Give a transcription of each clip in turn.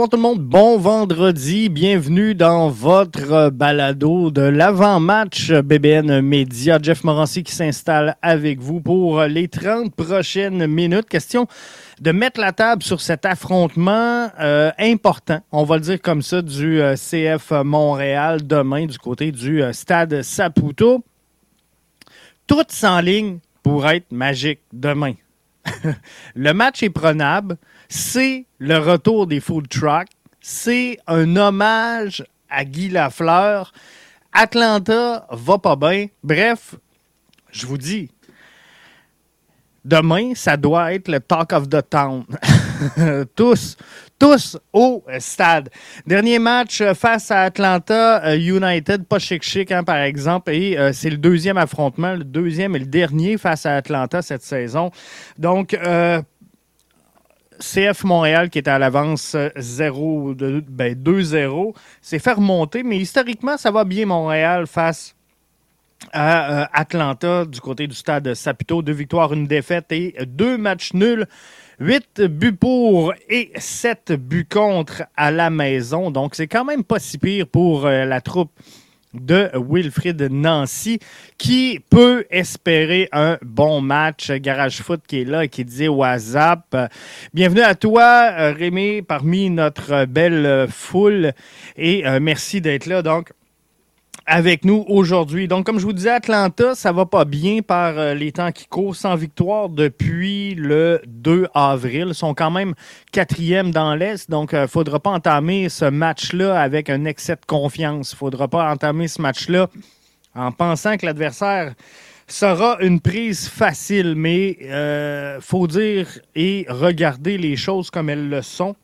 bonsoir tout le monde. Bon vendredi. Bienvenue dans votre balado de l'avant-match BBN Média. Jeff Morancy qui s'installe avec vous pour les 30 prochaines minutes. Question de mettre la table sur cet affrontement euh, important, on va le dire comme ça, du euh, CF Montréal demain du côté du euh, stade Saputo. Tout ligne pour être magique demain. le match est prenable. C'est le retour des food trucks. C'est un hommage à Guy Lafleur. Atlanta va pas bien. Bref, je vous dis, demain, ça doit être le talk of the town. tous, tous au stade. Dernier match face à Atlanta euh, United, pas chic-chic hein, par exemple, et euh, c'est le deuxième affrontement, le deuxième et le dernier face à Atlanta cette saison. Donc, euh, CF Montréal qui est à l'avance 0 ben 2-0, c'est fait remonter, mais historiquement, ça va bien Montréal face à Atlanta du côté du stade Saputo. Deux victoires, une défaite et deux matchs nuls. 8 buts pour et 7 buts contre à la maison. Donc, c'est quand même pas si pire pour euh, la troupe de Wilfrid Nancy qui peut espérer un bon match. Garage Foot qui est là et qui dit WhatsApp. Bienvenue à toi, Rémi, parmi notre belle foule et euh, merci d'être là. Donc, avec nous aujourd'hui. Donc, comme je vous disais, Atlanta, ça va pas bien par euh, les temps qui courent, sans victoire depuis le 2 avril. Ils sont quand même quatrième dans l'Est, donc euh, faudra pas entamer ce match-là avec un excès de confiance. Faudra pas entamer ce match-là en pensant que l'adversaire sera une prise facile, mais euh, faut dire et regarder les choses comme elles le sont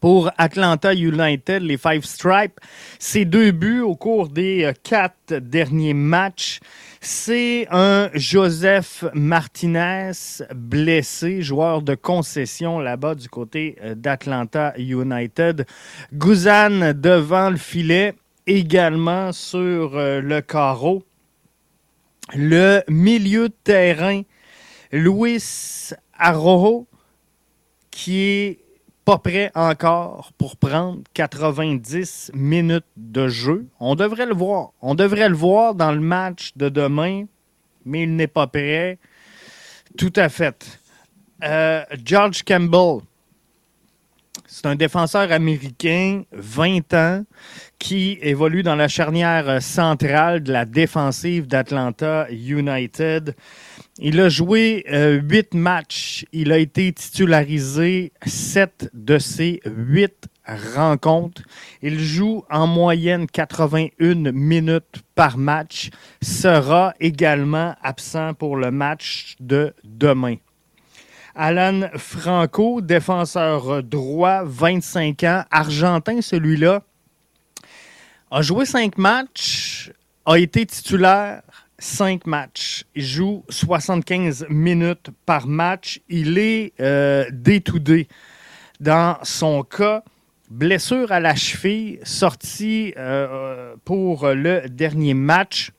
pour Atlanta United, les Five Stripes. Ces deux buts au cours des euh, quatre derniers matchs. C'est un Joseph Martinez blessé, joueur de concession là-bas du côté euh, d'Atlanta United. Guzan devant le filet, également sur euh, le carreau. Le milieu de terrain, Luis Arrojo, qui est pas prêt encore pour prendre 90 minutes de jeu. On devrait le voir. On devrait le voir dans le match de demain, mais il n'est pas prêt. Tout à fait. Euh, George Campbell, c'est un défenseur américain, 20 ans, qui évolue dans la charnière centrale de la défensive d'Atlanta United. Il a joué euh, huit matchs. Il a été titularisé sept de ses huit rencontres. Il joue en moyenne 81 minutes par match. Sera également absent pour le match de demain. Alan Franco, défenseur droit, 25 ans, argentin celui-là, a joué cinq matchs, a été titulaire cinq matchs. Il joue 75 minutes par match. Il est euh, day Dans son cas, blessure à la cheville, sortie euh, pour le dernier match.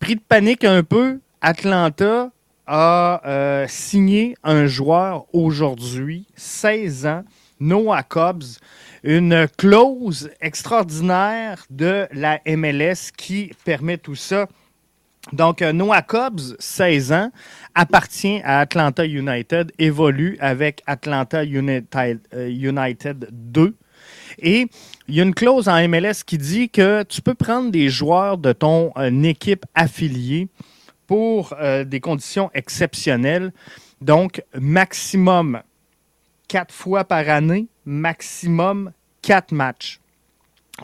Pris de panique un peu, Atlanta a euh, signé un joueur aujourd'hui, 16 ans, Noah Cobbs, une clause extraordinaire de la MLS qui permet tout ça. Donc, euh, Noah Cobbs, 16 ans, appartient à Atlanta United, évolue avec Atlanta United, euh, United 2. Et il y a une clause en MLS qui dit que tu peux prendre des joueurs de ton euh, équipe affiliée pour des conditions exceptionnelles. Donc, maximum quatre fois par année, maximum quatre matchs.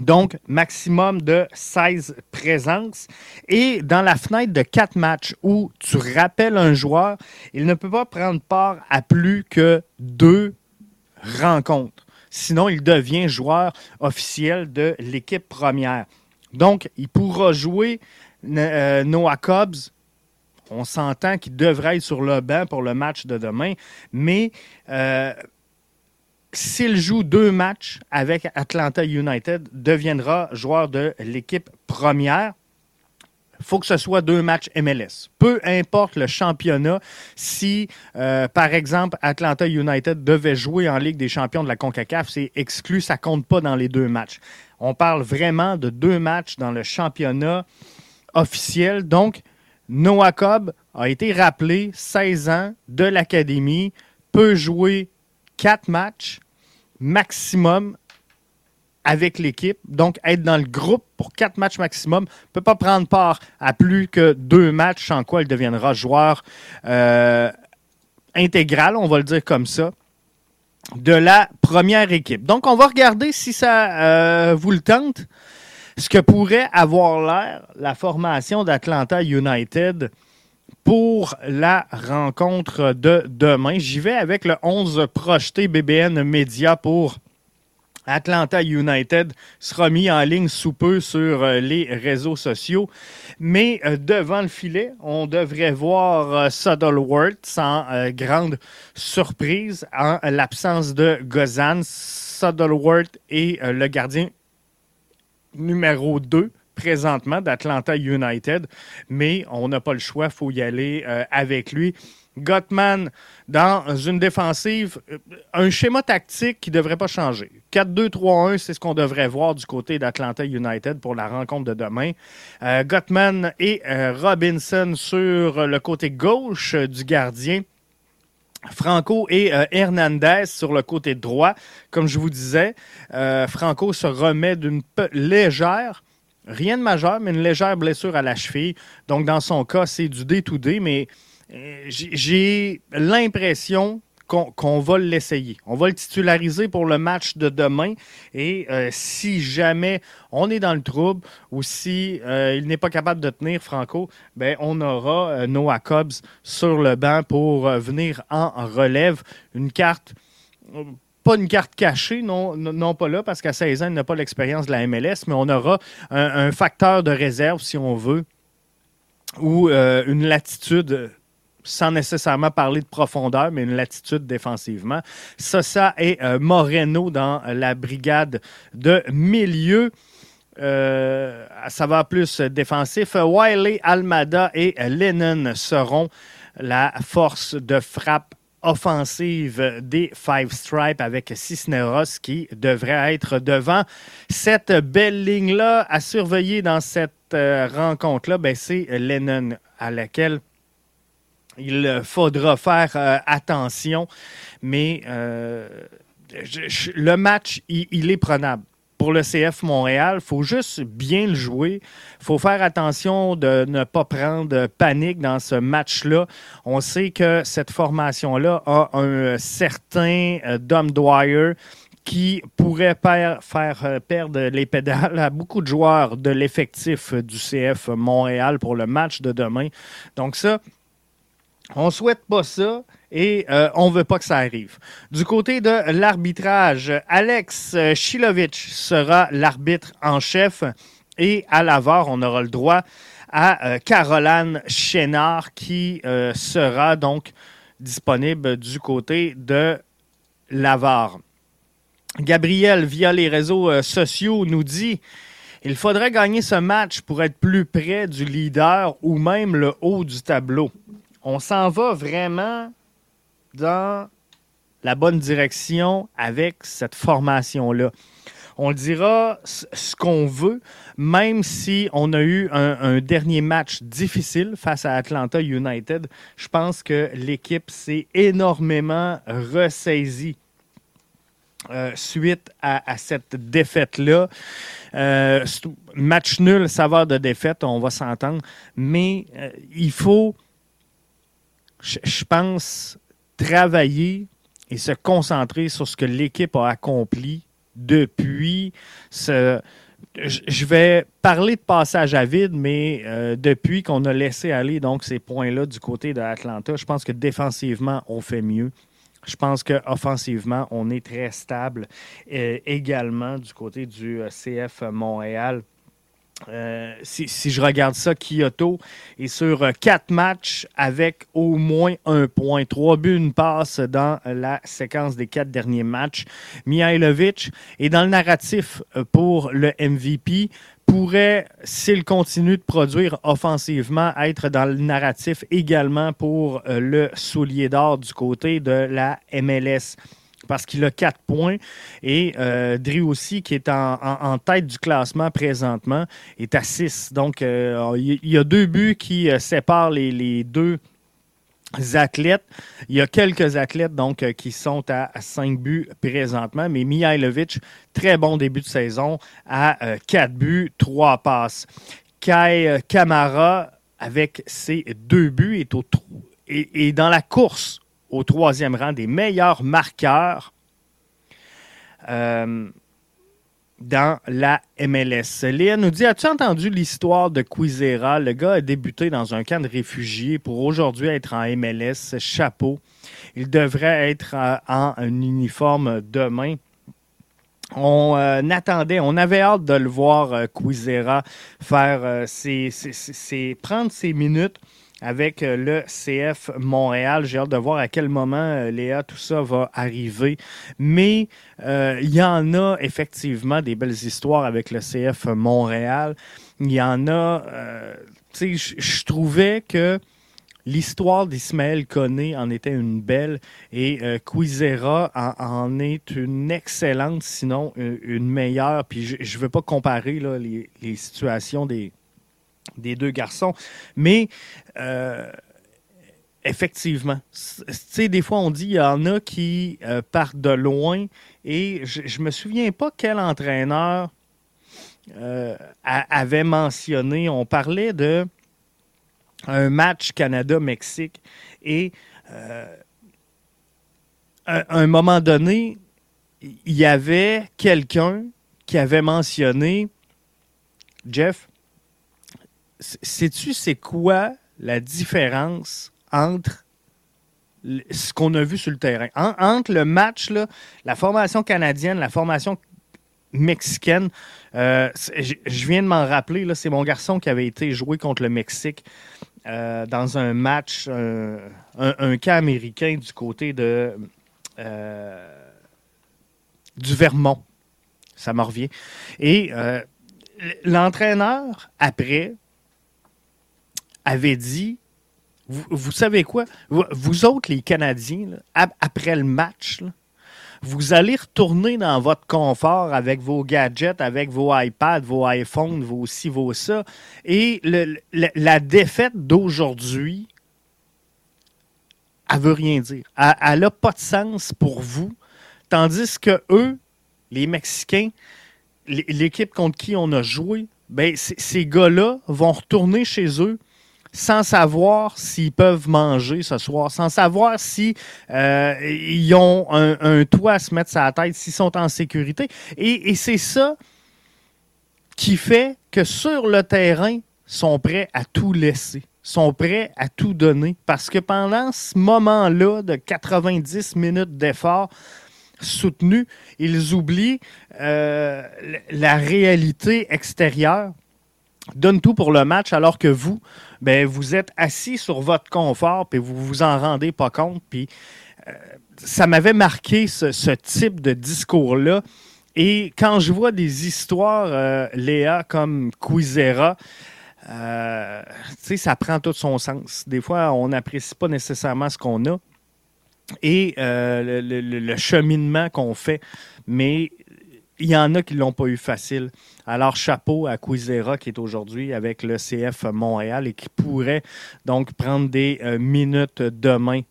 Donc, maximum de 16 présences. Et dans la fenêtre de 4 matchs où tu rappelles un joueur, il ne peut pas prendre part à plus que deux rencontres. Sinon, il devient joueur officiel de l'équipe première. Donc, il pourra jouer euh, Noah Cobbs. On s'entend qu'il devrait être sur le banc pour le match de demain, mais euh, s'il joue deux matchs avec Atlanta United, deviendra joueur de l'équipe première. faut que ce soit deux matchs MLS. Peu importe le championnat, si, euh, par exemple, Atlanta United devait jouer en Ligue des champions de la CONCACAF, c'est exclu, ça compte pas dans les deux matchs. On parle vraiment de deux matchs dans le championnat officiel. Donc, Noah Cobb a été rappelé 16 ans de l'Académie, peut jouer quatre matchs maximum avec l'équipe, donc être dans le groupe pour quatre matchs maximum, ne peut pas prendre part à plus que deux matchs, en quoi il deviendra joueur euh, intégral, on va le dire comme ça, de la première équipe. Donc, on va regarder si ça euh, vous le tente, ce que pourrait avoir l'air la formation d'Atlanta United pour la rencontre de demain. J'y vais avec le 11 projeté BBN Média pour Atlanta United sera mis en ligne sous peu sur euh, les réseaux sociaux. Mais euh, devant le filet, on devrait voir euh, Suddleworth sans grande surprise en l'absence de Gozan. Suddleworth est le gardien numéro 2 présentement d'Atlanta United, mais on n'a pas le choix, il faut y aller avec lui. Gottman dans une défensive, euh, un schéma tactique qui ne devrait pas changer. 4-2-3-1, c'est ce qu'on devrait voir du côté d'Atlanta United pour la rencontre de demain. Euh, Gottman et euh, Robinson sur le côté gauche du gardien. Franco et Hernandez sur le côté droit. Comme je vous disais, Franco se remet d'une légère, rien de majeur, mais une légère blessure à la cheville. Donc, dans son cas, c'est du day-to-day, mais euh, j'ai l'impression qu'on va l'essayer. On va le titulariser pour le match de demain. Et euh, si jamais on est dans le trouble ou si euh, il n'est pas capable de tenir Franco, ben on aura Noah Cobbs sur le banc pour venir en relève. Une carte pas une carte cachée, non, pas là, parce qu'à 16 ans, il n'a pas l'expérience de la MLS, mais on aura un, facteur de réserve, si on veut, ou une latitude sans nécessairement parler de profondeur, mais une latitude défensivement. Ça et euh, Moreno dans la brigade de milieu. Euh, ça va plus défensif. Wiley, Almada et Lennon seront la force de frappe offensive des Five Stripes avec Cisneros qui devrait être devant. Cette belle ligne-là à surveiller dans cette euh, rencontre-là, ben, c'est Lennon à laquelle il faudra faire euh, attention, mais euh, le match, il, est prenable. Pour le CF Montréal, il faut juste bien le jouer. Il faut faire attention de ne pas prendre panique dans ce match-là. On sait que cette formation-là a un certain euh, Dom Dwyer qui pourrait faire perdre les pédales à beaucoup de joueurs de l'effectif du CF Montréal pour le match de demain. Donc ça, on souhaite pas ça et euh, on veut pas que ça arrive. Du côté de l'arbitrage, Alex Chilovic sera l'arbitre en chef et à l'avare, on aura le droit à euh, Caroline Chénard qui euh, sera donc disponible du côté de l'avare. Gabriel, via les réseaux sociaux, nous dit il faudrait gagner ce match pour être plus près du leader ou même le haut du tableau on s'en va vraiment dans la bonne direction avec cette formation-là. On dira ce qu'on veut, même si on a eu un, dernier match difficile face à Atlanta United. Je pense que l'équipe s'est énormément ressaisie euh, suite à, cette défaite-là. Euh, match nul, saveur de défaite, on va s'entendre, mais euh, il faut je pense, travailler et se concentrer sur ce que l'équipe a accompli depuis ce. Je vais parler de passage à vide, mais euh, depuis qu'on a laissé aller donc ces points-là du côté de Atlanta, je pense que défensivement, on fait mieux. Je pense qu'offensivement, on est très stable euh, également du côté du euh, CF Montréal. Euh, si, je regarde ça, Kyoto est sur euh, quatre matchs avec au moins un point. Trois buts, une passe dans la séquence des quatre derniers matchs. Mihailovic est dans le narratif euh, pour le MVP pourrait, s'il continue de produire offensivement, être dans le narratif également pour le soulier d'or du côté de la MLS. Parce qu'il a quatre points et euh, aussi, qui est en, tête du classement présentement, est à six. Donc, euh, il y a deux buts qui séparent les, deux athlètes. Il y a quelques athlètes donc euh, qui sont à 5 buts présentement, mais Mihailovic, très bon début de saison à 4 euh, buts, 3 passes. Kai euh, Kamara, avec ses deux buts, est, au, et dans la course au troisième rang des meilleurs marqueurs dans la MLS. Léa nous dit As-tu entendu l'histoire de Quizera? Le gars a débuté dans un camp de réfugiés pour aujourd'hui être en MLS. Chapeau. Il devrait être euh, en uniforme demain. On euh, attendait, on avait hâte de le voir, euh, faire ses, prendre ses minutes avec euh, le CF Montréal. J'ai hâte de voir à quel moment, euh, Léa, tout ça va arriver. Mais euh, il y en a effectivement des belles histoires avec le CF Montréal. Il y en a, tu sais, je trouvais que l'histoire d'Ismaël Koné en était une belle et euh, Quizera en, est une excellente, sinon une meilleure. Puis je ne veux pas comparer là, les, les, situations des, des deux garçons. Mais euh, effectivement, tu des fois on dit il y en a qui euh, partent de loin et je, ne me souviens pas quel entraîneur euh, avait mentionné. On parlait de un match Canada-Mexique et à un moment donné, il y avait quelqu'un qui avait mentionné Jeff, sais-tu c'est quoi la différence entre ce qu'on a vu sur le terrain? entre le match, la formation canadienne, la formation mexicaine, euh, je viens de m'en rappeler, c'est mon garçon qui avait été joué contre le Mexique euh, dans un match, un, cas américain du côté de euh, du Vermont. Ça me revient. Et l'entraîneur, après, avait dit vous, savez quoi? Vous, autres, les Canadiens, après le match, vous allez retourner dans votre confort avec vos gadgets, avec vos iPads, vos iPhones, vos ci, vos ça. Et la défaite d'aujourd'hui, elle veut rien dire. Elle n'a pas de sens pour vous. Tandis que eux, les Mexicains, l'équipe contre qui on a joué, ben, ces gars-là vont retourner chez eux sans savoir s'ils peuvent manger ce soir, sans savoir si euh, ils ont un, toit à se mettre sur la tête, s'ils sont en sécurité. Et, c'est ça qui fait que sur le terrain, sont prêts à tout laisser, sont prêts à tout donner. Parce que pendant ce moment-là de 90 minutes d'effort soutenu, ils oublient euh, la réalité extérieure donne tout pour le match alors que vous, ben, vous êtes assis sur votre confort et vous vous en rendez pas compte. Puis euh, ça m'avait marqué ce, type de discours-là. Et quand je vois des histoires, euh, Léa, comme Quizera, euh, ça prend tout son sens. Des fois, on n'apprécie pas nécessairement ce qu'on a et le, cheminement qu'on fait. Mais il y en a qui ne l'ont pas eu facile. Alors, chapeau à Quizera qui est aujourd'hui avec le CF Montréal et qui pourrait donc prendre des euh, minutes demain.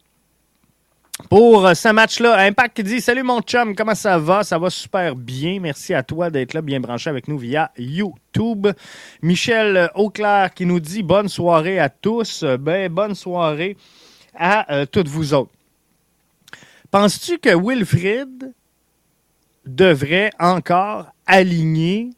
Pour euh, ce match-là, Impact qui dit Salut mon chum, comment ça va? Ça va super bien. Merci à toi d'être là, bien branché avec nous via YouTube. Michel Auclair qui nous dit Bonne soirée à tous. Ben, bonne soirée à euh, toutes vous autres. Penses-tu que Wilfrid devrait encore aligner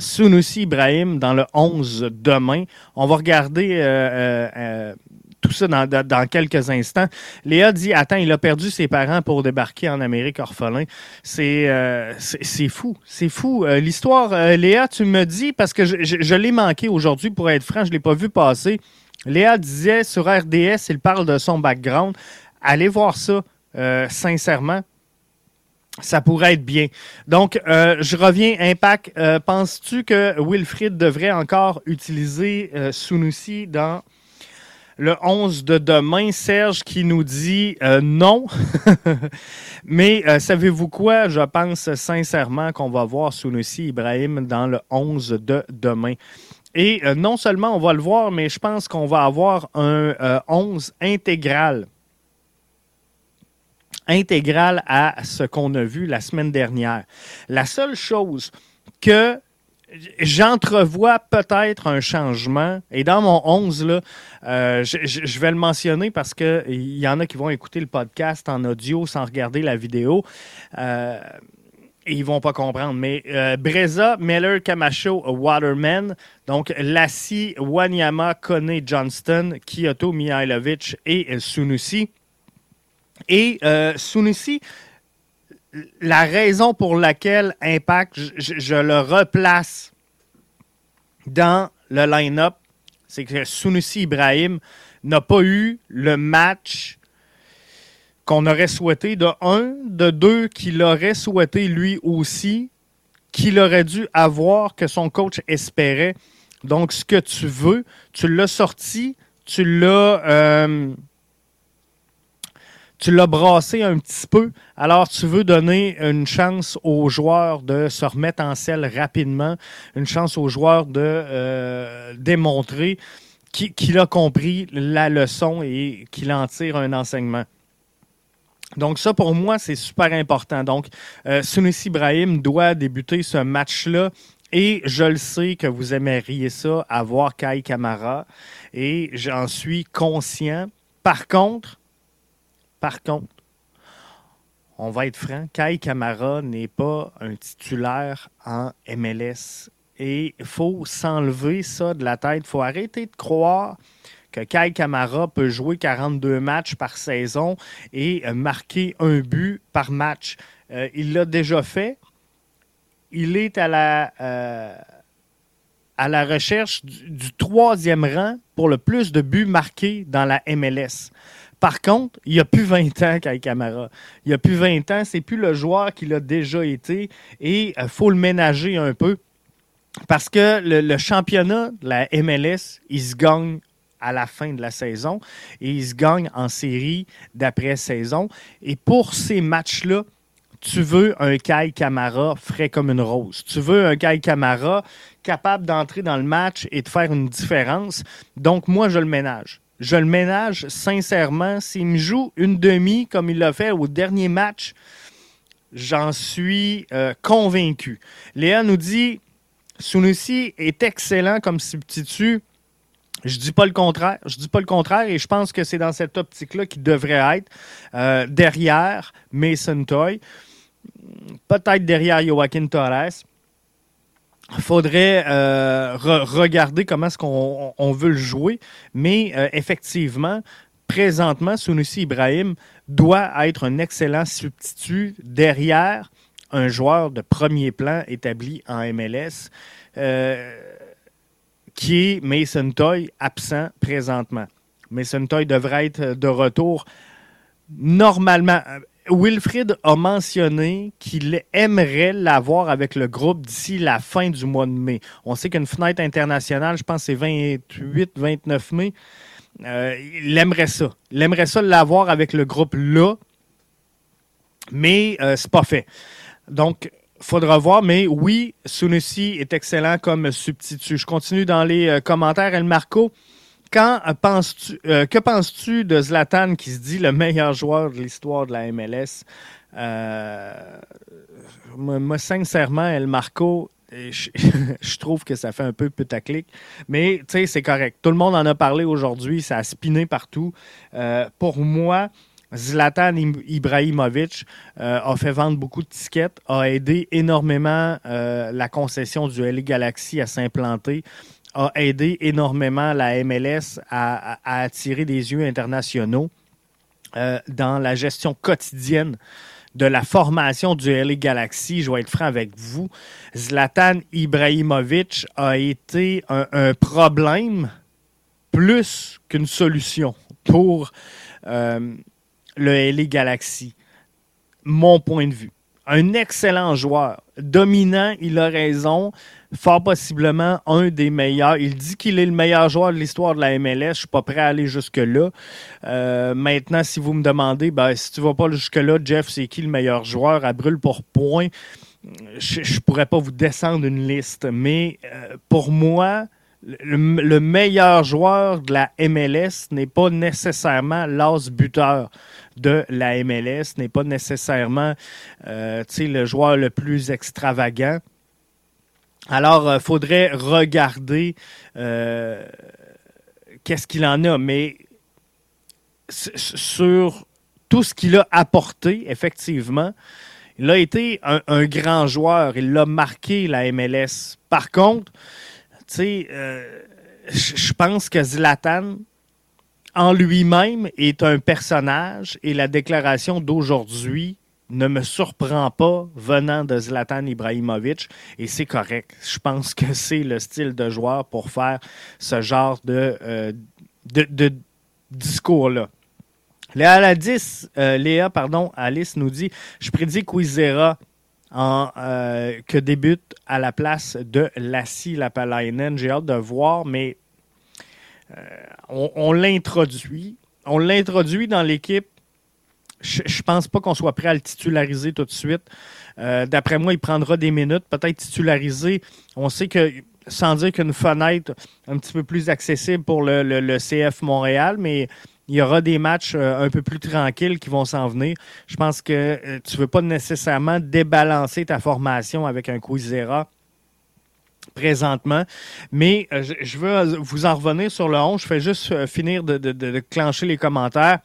Sunusi Ibrahim dans le 11 demain. On va regarder euh, euh, euh, tout ça dans, quelques instants. Léa dit Attends, il a perdu ses parents pour débarquer en Amérique orphelin. C'est fou. C'est fou. L'histoire, Léa, tu me dis, parce que je, je l'ai manqué aujourd'hui, pour être franc, je ne l'ai pas vu passer. Léa disait sur RDS, il parle de son background. Allez voir ça, euh, sincèrement. ça pourrait être bien. Donc, euh, je reviens, Impact. Euh, penses-tu que Wilfried devrait encore utiliser Sunusi dans le 11 de demain? Serge qui nous dit non. Mais savez-vous quoi? Je pense sincèrement qu'on va voir Sunusi Ibrahim dans le 11 de demain. Et non seulement on va le voir, mais je pense qu'on va avoir un 11 intégral intégrale à ce qu'on a vu la semaine dernière. La seule chose que j'entrevois peut-être un changement. Et dans mon 11, là, euh, je, vais le mentionner parce qu'il y en a qui vont écouter le podcast en audio sans regarder la vidéo. Euh, ils vont pas comprendre. Mais euh, Breza, Miller, Camacho, Waterman, donc Lassie, Wanyama, Kone, Johnston, Kyoto, Mihailovic et Sunusi. Et euh, la raison pour laquelle Impact, je, le replace dans le line-up, c'est que Sunusi Ibrahim n'a pas eu le match qu'on aurait souhaité, de un, de deux, qu'il aurait souhaité lui aussi, qu'il aurait dû avoir, que son coach espérait. Donc, ce que tu veux, tu l'as sorti, tu l'as. Euh, tu l'as brassé un petit peu, alors tu veux donner une chance aux joueurs de se remettre en selle rapidement, une chance aux joueurs de euh, démontrer qu'il a compris la leçon et qu'il en tire un enseignement. Donc ça, pour moi, c'est super important. Donc, euh, Ibrahim doit débuter ce match-là. Et je le sais que vous aimeriez ça, avoir Kai Kamara. Et j'en suis conscient. Par contre, par contre, on va être franc, Kai Kamara n'est pas un titulaire en MLS. Et il faut s'enlever ça de la tête. Il faut arrêter de croire Kai Kamara peut jouer 42 matchs par saison et marquer un but par match. Euh, il l'a déjà fait. Il est à la, euh, à la recherche du, troisième rang pour le plus de buts marqués dans la MLS. Par contre, il n'y a plus 20 ans Kai Camara. Il n'y a plus 20 ans, c'est plus le joueur qu'il a déjà été et il euh, faut le ménager un peu parce que le, championnat de la MLS, il se gagne à la fin de la saison et il se gagne en série d'après-saison. Et pour ces matchs-là, tu veux un Kai Camara frais comme une rose. Tu veux un Kai Camara capable d'entrer dans le match et de faire une différence. Donc, moi, je le ménage je le ménage sincèrement. S'il me joue une demi comme il l'a fait au dernier match, j'en suis euh, convaincu. Léa nous dit Sunusi est excellent comme substitut. Je dis pas le contraire. Je dis pas le contraire et je pense que c'est dans cette optique-là qu'il devrait être euh, derrière Mason Toy. Peut-être derrière Joaquin Torres faudrait euh, regarder comment est-ce qu'on veut le jouer. Mais euh, effectivement, présentement, Sunusi Ibrahim doit être un excellent substitut derrière un joueur de premier plan établi en MLS, euh, qui est Mason Toy, absent présentement. Mason Toy devrait être de retour normalement. Wilfrid a mentionné qu'il aimerait l'avoir avec le groupe d'ici la fin du mois de mai. On sait qu'une fenêtre internationale, je pense c'est 28-29 mai. Euh, il aimerait ça. Il aimerait ça l'avoir avec le groupe là, mais euh, c'est pas fait. Donc, faudra voir, mais oui, Sunusi est excellent comme substitut. Je continue dans les euh, commentaires. El Marco, quand euh, penses-tu, euh, que penses-tu de Zlatan qui se dit le meilleur joueur de l'histoire de la MLS? Euh, moi, sincèrement, El Marco, je, trouve que ça fait un peu putaclic. Mais, tu sais, c'est correct. Tout le monde en a parlé aujourd'hui. Ça a spiné partout. pour moi, Zlatan Ibrahimovic a fait vendre beaucoup de tickets, a aidé énormément la concession du LA Galaxy à s'implanter a aidé énormément la MLS à, attirer des yeux internationaux euh, dans la gestion quotidienne de la formation du LA Galaxy. Je vais être franc avec vous. Zlatan Ibrahimovic a été un, problème plus qu'une solution pour euh, le LA Galaxy. Mon point de vue. un excellent joueur. Dominant, il a raison. Fort possiblement un des meilleurs. Il dit qu'il est le meilleur joueur de l'histoire de la MLS. Je ne suis pas prêt à aller jusque-là. Euh, maintenant, si vous me demandez, ben, si tu ne vas pas jusque-là, Jeff, c'est qui le meilleur joueur à brûle pour point? Je ne pourrais pas vous descendre une liste. Mais euh, pour moi, le, meilleur joueur de la MLS n'est pas nécessairement l'as buteur de la MLS, n'est pas nécessairement euh, le joueur le plus extravagant. Alors, il euh, faudrait regarder euh, qu'est-ce qu'il en a, mais sur tout ce qu'il a apporté, effectivement, il a été un, grand joueur, il l'a marqué la MLS. Par contre, tu je pense que Zlatan, en lui-même est un personnage et la déclaration d'aujourd'hui ne me surprend pas venant de Zlatan Ibrahimovic et c'est correct. Je pense que c'est le style de joueur pour faire ce genre de, euh, discours-là. Léa, 10, euh, pardon, Alice nous dit Je prédis Quizera en, euh, que débute à la place de Lassie Lapalainen. J'ai hâte de voir, mais euh, on, l'introduit. On l'introduit dans l'équipe. Je ne pense pas qu'on soit prêt à le titulariser tout de suite. Euh, d'après moi, il prendra des minutes, peut-être titulariser. On sait que, sans dire qu'une fenêtre un petit peu plus accessible pour le, CF Montréal, mais il y aura des matchs euh, un peu plus tranquilles qui vont s'en venir. Je pense que tu ne veux pas nécessairement débalancer ta formation avec un Quizera présentement. Mais euh, je, veux vous en revenir sur le 11. Je fais juste euh, finir de, clencher les commentaires.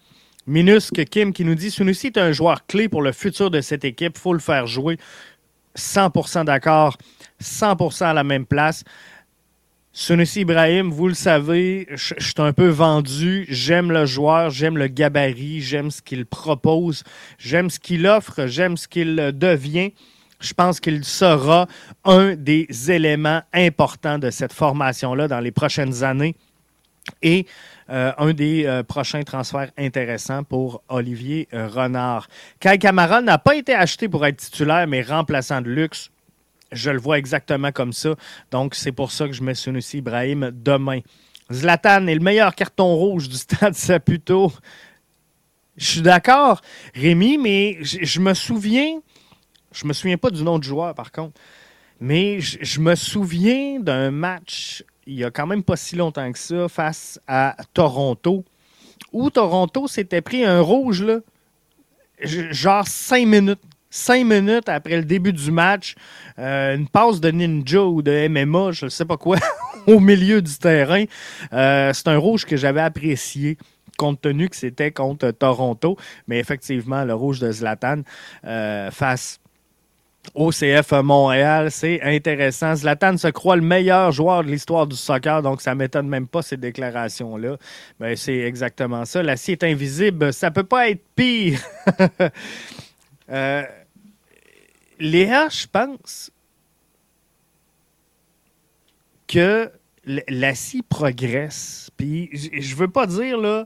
Minusque Kim qui nous dit Sunusi est un joueur clé pour le futur de cette équipe. Faut le faire jouer. 100% d'accord. 100% à la même place. Sunusi Ibrahim, vous le savez, je suis un peu vendu. J'aime le joueur, j'aime le gabarit, j'aime ce qu'il propose, j'aime ce qu'il offre, j'aime ce qu'il devient je pense qu'il sera un des éléments importants de cette formation-là dans les prochaines années et euh, un des euh, prochains transferts intéressants pour Olivier euh, Renard. Kai Camara n'a pas été acheté pour être titulaire, mais remplaçant de luxe. Je le vois exactement comme ça. Donc, c'est pour ça que je mets Sunusi Ibrahim demain. Zlatan est le meilleur carton rouge du stade Saputo. Je suis d'accord, Rémi, mais je me souviens je me souviens pas du nom du joueur, par contre. Mais je, me souviens d'un match, il y a quand même pas si longtemps que ça, face à Toronto, où Toronto s'était pris un rouge, là, genre cinq minutes. Cinq minutes après le début du match, euh, une passe de ninja ou de MMA, je ne sais pas quoi, au milieu du terrain. Euh, c'est un rouge que j'avais apprécié compte tenu que c'était contre Toronto. Mais effectivement, le rouge de Zlatan euh, face OCF Montréal, c'est intéressant. Zlatan se croit le meilleur joueur de l'histoire du soccer, donc ça ne m'étonne même pas ces déclarations-là. Ben, c'est exactement ça. L'acier est invisible, ça peut pas être pire. euh, Léa, je pense que l'acier progresse. Puis je veux pas dire là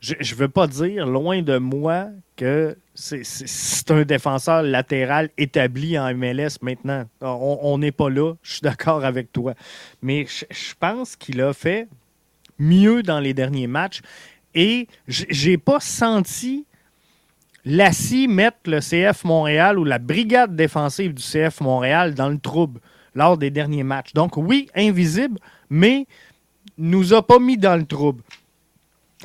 je ne veux pas dire, loin de moi, que c'est un défenseur latéral établi en MLS maintenant. On n'est pas là, je suis d'accord avec toi. Mais je, pense qu'il a fait mieux dans les derniers matchs et j'ai pas senti Lassie mettre le CF Montréal ou la brigade défensive du CF Montréal dans le trouble lors des derniers matchs. Donc oui, invisible, mais nous a pas mis dans le trouble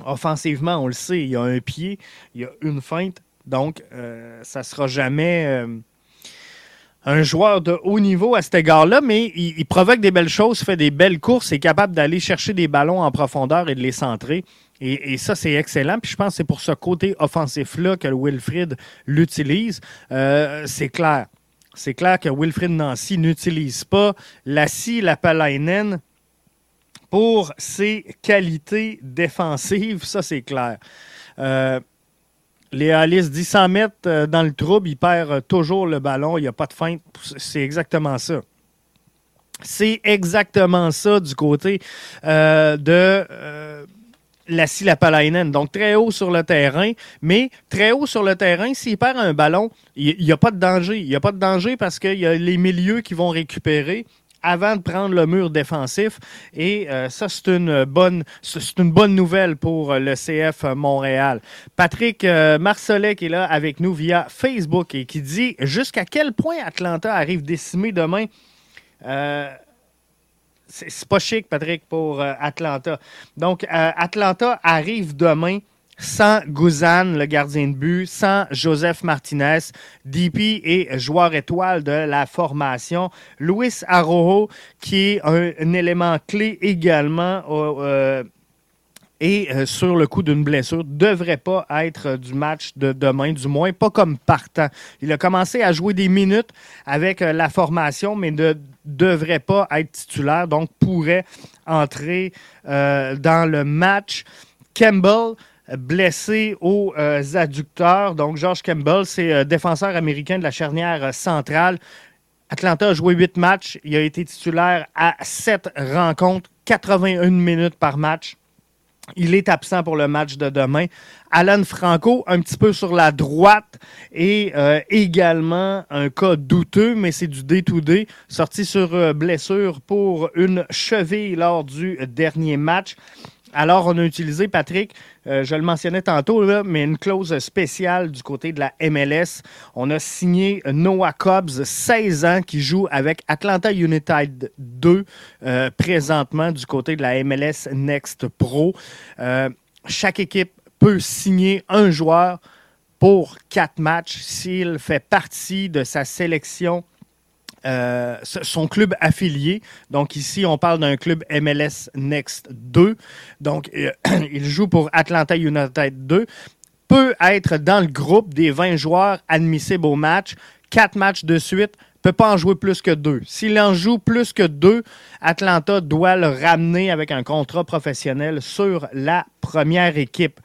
offensivement, on le sait, il y a un pied, il y a une feinte. Donc, euh, ça ne sera jamais euh, un joueur de haut niveau à cet égard-là, mais il, provoque des belles choses, fait des belles courses, est capable d'aller chercher des ballons en profondeur et de les centrer. Et, ça, c'est excellent. Puis je pense que c'est pour ce côté offensif-là que Wilfrid l'utilise. Euh, c'est clair. C'est clair que Wilfrid Nancy n'utilise pas la scie, la Palainen pour ses qualités défensives, ça c'est clair. Euh, Léa Alice dit 100 mètres euh, dans le trouble, il perd toujours le ballon, il n'y a pas de feinte. C'est exactement ça. C'est exactement ça du côté euh, de la Lapalainen. Donc, très haut sur le terrain. Mais très haut sur le terrain, s'il perd un ballon, il n'y a pas de danger. Il n'y a pas de danger parce qu'il y a les milieux qui vont récupérer avant de prendre le mur défensif. Et euh, ça, c'est une bonne, c'est une bonne nouvelle pour le CF Montréal. Patrick euh, qui est là avec nous via Facebook et qui dit jusqu'à quel point Atlanta arrive décimé demain. Euh, c'est pas chic, Patrick, pour euh, Atlanta. Donc, euh, Atlanta arrive demain sans Guzan, le gardien de but, sans Joseph Martinez, DP et joueur étoile de la formation, Luis Arrojo, qui est un, élément clé également euh, et euh, sur le coup d'une blessure, devrait pas être du match de demain, du moins pas comme partant. Il a commencé à jouer des minutes avec euh, la formation, mais ne devrait pas être titulaire, donc pourrait entrer euh, dans le match. Campbell, blessé aux adducteurs. Donc, George Campbell, c'est défenseur américain de la charnière centrale. Atlanta a joué huit matchs. Il a été titulaire à sept rencontres, 81 minutes par match. Il est absent pour le match de demain. Alan Franco, un petit peu sur la droite, et euh, également un cas douteux, mais c'est du D2D, sorti sur euh, blessure pour une cheville lors du dernier match. Alors, on a utilisé, Patrick, euh, je le mentionnais tantôt, mais une clause spéciale du côté de la MLS. On a signé Noah Cobbs, 16 ans, qui joue avec Atlanta United 2 euh, présentement du côté de la MLS Next Pro. Euh, chaque équipe peut signer un joueur pour quatre matchs s'il fait partie de sa sélection euh, son club affilié. Donc ici, on parle d'un club MLS Next 2. Donc, euh, il joue pour Atlanta United 2. Peut être dans le groupe des 20 joueurs admissibles au match. Quatre matchs de suite peut pas en jouer plus que deux. S'il en joue plus que deux, Atlanta doit le ramener avec un contrat professionnel sur la première équipe.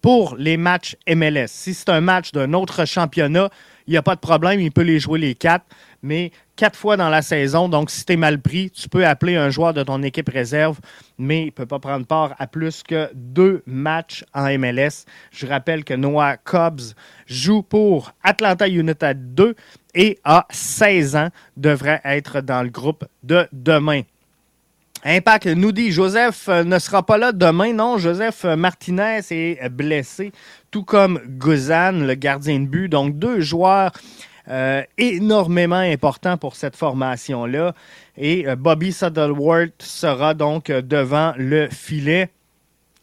Pour les matchs MLS, si c'est un match d'un autre championnat, il n'y a pas de problème, il peut les jouer les quatre mais quatre fois dans la saison. Donc, si tu es mal pris, tu peux appeler un joueur de ton équipe réserve, mais il ne peut pas prendre part à plus que deux matchs en MLS. Je rappelle que Noah Cobbs joue pour Atlanta United 2 et a 16 ans, devrait être dans le groupe de demain. Impact nous dit Joseph euh, ne sera pas là demain. Non, Joseph Martinez est blessé, tout comme Guzan, le gardien de but. Donc, deux joueurs euh, énormément important pour cette formation-là. Et euh, Bobby Saddleworth sera donc euh, devant le filet.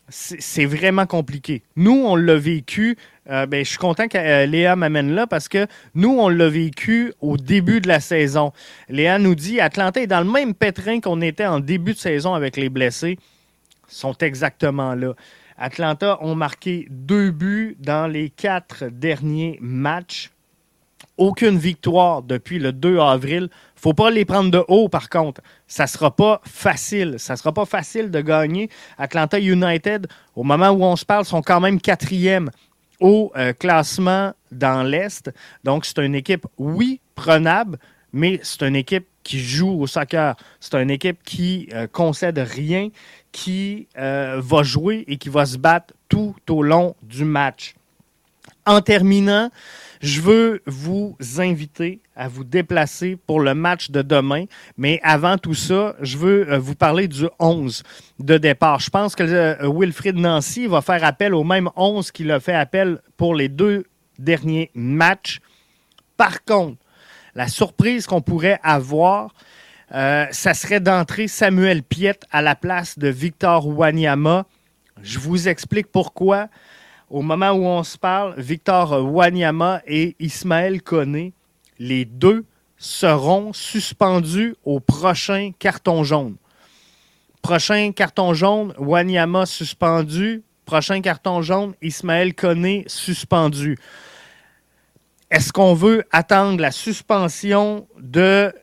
C'est vraiment compliqué. Nous, on l'a vécu. ben, je suis content que Léa m'amène là parce que nous, on l'a vécu au début de la saison. Léa nous dit Atlanta est dans le même pétrin qu'on était en début de saison avec les blessés. Ils sont exactement là. Atlanta ont marqué deux buts dans les quatre derniers matchs aucune victoire depuis le 2 avril. faut pas les prendre de haut, par contre. Ça sera pas facile. Ça sera pas facile de gagner. Atlanta United, au moment où on se parle, sont quand même quatrième au euh, classement dans l'Est. Donc, c'est une équipe, oui, prenable, mais c'est une équipe qui joue au soccer. C'est une équipe qui euh, concède rien, qui euh, va jouer et qui va se battre tout au long du match. En terminant, je veux vous inviter à vous déplacer pour le match de demain. Mais avant tout ça, je veux euh, vous parler du 11 de départ. Je pense que euh, Wilfried Nancy va faire appel au même 11 qu'il a fait appel pour les deux derniers matchs. Par contre, la surprise qu'on pourrait avoir, euh, ça serait d'entrer Samuel Piet à la place de Victor Wanyama. Je vous explique pourquoi. Au moment où on se parle, Victor Wanyama et Ismaël Koné, les deux seront suspendus au prochain carton jaune. Prochain carton jaune, Wanyama suspendu. Prochain carton jaune, Ismaël Koné suspendu. Est-ce qu'on veut attendre la suspension de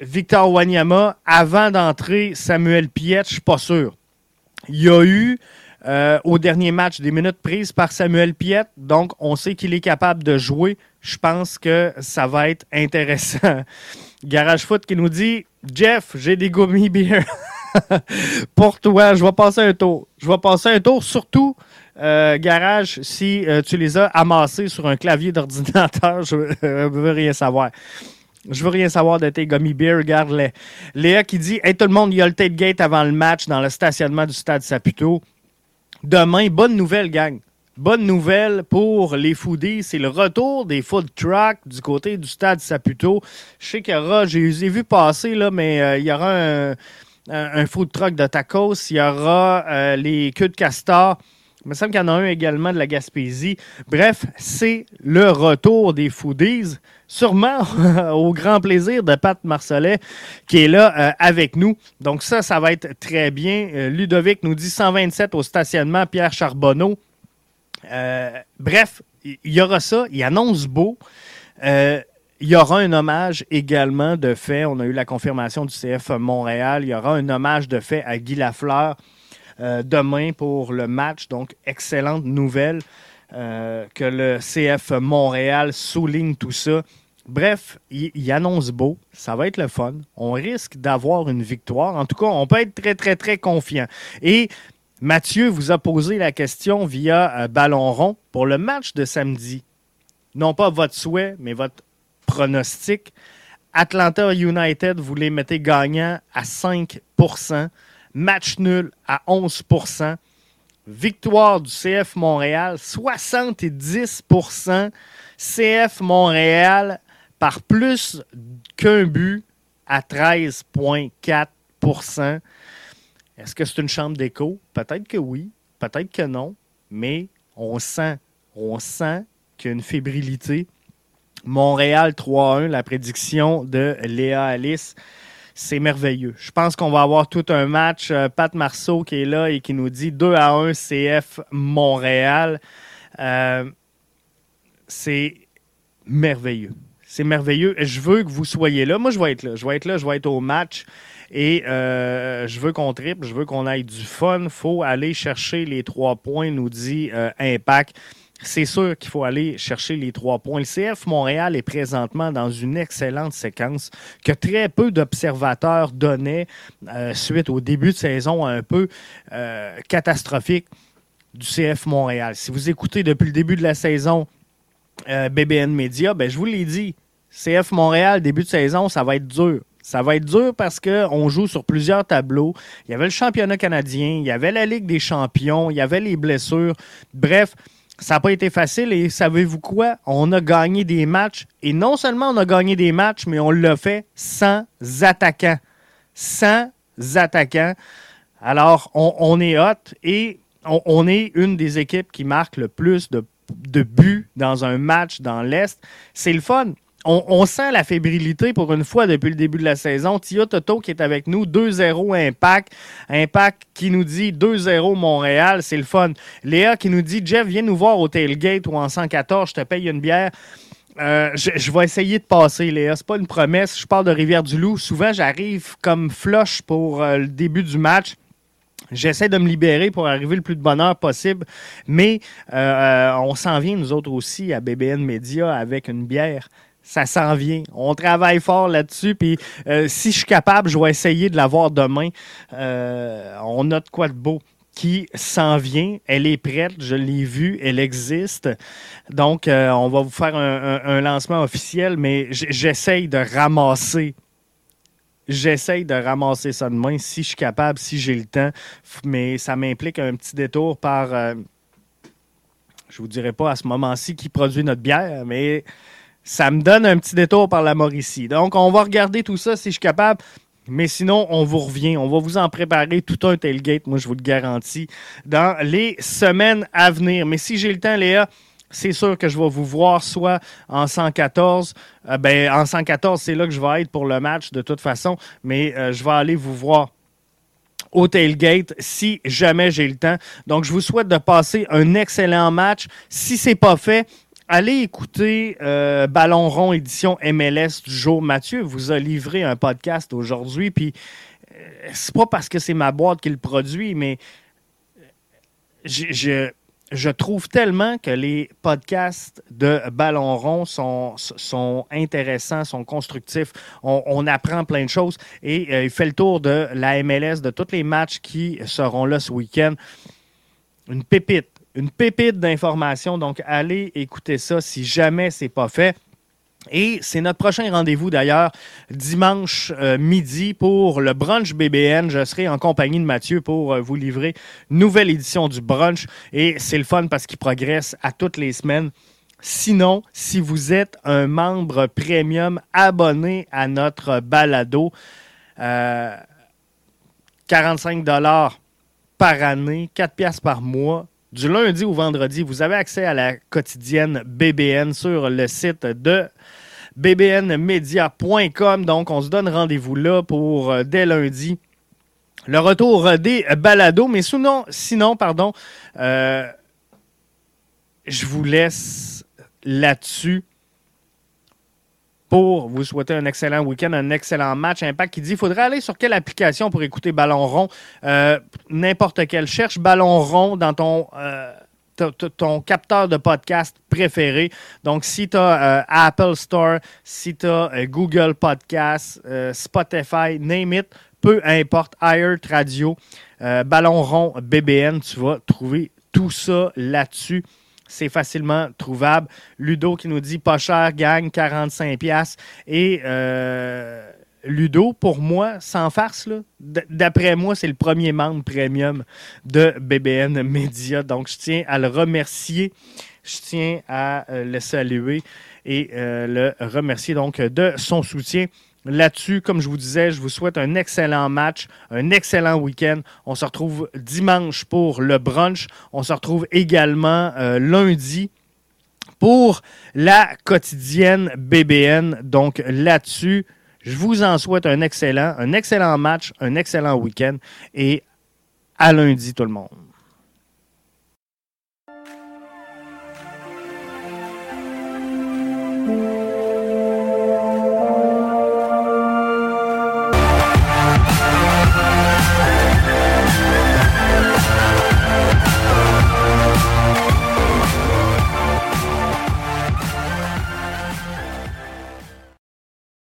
Victor Wanyama avant d'entrer Samuel Piet? Je suis pas sûr. Il y a eu euh, au dernier match, des minutes prises par Samuel Piet. Donc, on sait qu'il est capable de jouer. Je pense que ça va être intéressant. Garage Foot qui nous dit Jeff, j'ai des gummy beer. pour toi. Je vais passer un tour. Je vais passer un tour, surtout euh, garage, si euh, tu les as amassés sur un clavier d'ordinateur, je veux rien savoir. Je veux rien savoir de tes gummy bears. Regarde-les. Léa qui dit Hey, tout le monde, il y a le tailgate avant le match dans le stationnement du stade Saputo. Demain, bonne nouvelle, gang. Bonne nouvelle pour les foodies, c'est le retour des food trucks du côté du stade Saputo. Je sais qu'il y aura, j'ai vu passer, là, mais euh, il y aura un, food truck de tacos, il y aura les queues de castor. Il me semble qu'il y en a un également de la Gaspésie. Bref, c'est le retour des foodies. Sûrement au grand plaisir de Pat Marcelet qui est là euh, avec nous. Donc ça, ça va être très bien. Euh, Ludovic nous dit 127 au stationnement, Pierre Charbonneau. Euh, bref, il y, aura ça. Il annonce beau. il y aura un hommage également de fait. On a eu la confirmation du CF Montréal. Il y aura un hommage de fait à Guy Lafleur. Euh, demain pour le match. Donc, excellente nouvelle euh, que le CF Montréal souligne tout ça. Bref, il, annonce beau. Ça va être le fun. On risque d'avoir une victoire. En tout cas, on peut être très, très, très confiant. Et Mathieu vous a posé la question via euh, Ballon rond pour le match de samedi. Non pas votre souhait, mais votre pronostic. Atlanta United, vous les mettez gagnants à 5 Match nul à 11% Victoire du CF Montréal, 70% CF Montréal par plus qu'un but à 13,4% Est-ce que c'est une chambre d'écho? Peut-être que oui, peut-être que non, mais on sent, on sent qu'il y a une fébrilité. Montréal 3-1, la prédiction de Léa Alice c'est merveilleux. Je pense qu'on va avoir tout un match. Euh, Pat Marceau qui est là et qui nous dit 2 à 1 CF Montréal. Euh, c'est merveilleux. C'est merveilleux. Je veux que vous soyez là. Moi, je vais être là. Je vais être là. Je vais être au match. Et euh, je veux qu'on triple. Je veux qu'on aille du fun. Il faut aller chercher les trois points, nous dit Impact c'est sûr qu'il faut aller chercher les trois points. Le CF Montréal est présentement dans une excellente séquence que très peu d'observateurs donnaient euh, suite au début de saison un peu euh, catastrophique du CF Montréal. Si vous écoutez depuis le début de la saison euh, BBN Media, ben, je vous l'ai dit, CF Montréal, début de saison, ça va être dur. Ça va être dur parce qu'on joue sur plusieurs tableaux. Il y avait le championnat canadien, il y avait la Ligue des champions, il y avait les blessures. Bref, ça n'a pas été facile et savez-vous quoi? On a gagné des matchs et non seulement on a gagné des matchs, mais on l'a fait sans attaquants. Sans attaquants. Alors, on, est hot et on, est une des équipes qui marque le plus de, de buts dans un match dans l'Est. C'est le fun on, sent la fébrilité pour une fois depuis le début de la saison. Tia Toto qui est avec nous, 2-0 Impact. Impact qui nous dit 2-0 Montréal, c'est le fun. Léa qui nous dit Jeff, viens nous voir au tailgate ou en 114, je te paye une bière. Euh, je, vais essayer de passer, Léa. C'est pas une promesse. Je parle de Rivière-du-Loup. Souvent, j'arrive comme flush pour euh, le début du match. J'essaie de me libérer pour arriver le plus de bonheur possible, mais euh, on s'en vient, nous autres aussi, à BBN Media avec une bière ça s'en vient. On travaille fort là-dessus. Puis euh, si je suis capable, je vais essayer de l'avoir demain. Euh, on a de quoi de beau qui s'en vient. Elle est prête, je l'ai vue, elle existe. Donc, euh, on va vous faire un, lancement officiel, mais j'essaye de ramasser. J'essaye de ramasser ça demain si je suis capable, si j'ai le temps. Mais ça m'implique un petit détour par. je vous dirai pas à ce moment-ci qui produit notre bière, mais ça me donne un petit détour par la Mauricie. Donc, on va regarder tout ça si je suis capable. Mais sinon, on vous revient. On va vous en préparer tout un tailgate, moi, je vous le garantis, dans les semaines à venir. Mais si j'ai le temps, Léa, c'est sûr que je vais vous voir soit en 114. Euh, ben, en 114, c'est là que je vais être pour le match, de toute façon. Mais euh, je vais aller vous voir au tailgate si jamais j'ai le temps. Donc, je vous souhaite de passer un excellent match. Si ce n'est pas fait, allez écouter euh, Ballon rond édition MLS du jour. Mathieu vous a livré un podcast aujourd'hui, puis euh, c'est pas parce que c'est ma boîte qui le produit, mais je, je trouve tellement que les podcasts de Ballon Rond sont, intéressants, sont constructifs. On, apprend plein de choses et euh, il fait le tour de la MLS, de tous les matchs qui seront là ce week-end. Une pépite, une pépite d'informations. Donc, allez écouter ça si jamais c'est pas fait. Et c'est notre prochain rendez-vous d'ailleurs, dimanche euh, midi pour le brunch BBN. Je serai en compagnie de Mathieu pour euh, vous livrer nouvelle édition du brunch. Et c'est le fun parce qu'il progresse à toutes les semaines. Sinon, si vous êtes un membre premium abonné à notre balado, 45 euh, dollars par année, 4 pièces par mois, du lundi au vendredi, vous avez accès à la quotidienne BBN sur le site de bbnmedia.com. Donc, on se donne rendez-vous là pour euh, dès lundi. Le retour des balados, mais sinon, sinon pardon, euh, je vous laisse là-dessus pour vous souhaiter un excellent week-end, un excellent match. Impact qui dit il faudrait aller sur quelle application pour écouter Ballon Rond? Euh, N'importe quelle. Cherche Ballon Rond dans ton ton capteur de podcast préféré. Donc, si tu as euh, Apple Store, si tu as euh, Google Podcast, euh, Spotify, name it, peu importe, iHeart Radio, Ballon rond BBN, tu vas trouver tout ça là-dessus. C'est facilement trouvable. Ludo qui nous dit pas cher, gagne 45$. Et Ludo, pour moi, sans farce, d'après moi, c'est le premier membre premium de BBN Media. Donc, je tiens à le remercier. Je tiens à euh, le saluer et euh, le remercier donc de son soutien. Là-dessus, comme je vous disais, je vous souhaite un excellent match, un excellent week-end. On se retrouve dimanche pour le brunch. On se retrouve également euh, lundi pour la quotidienne BBN. Donc là-dessus, je vous en souhaite un excellent, un excellent match, un excellent week-end et à lundi tout le monde.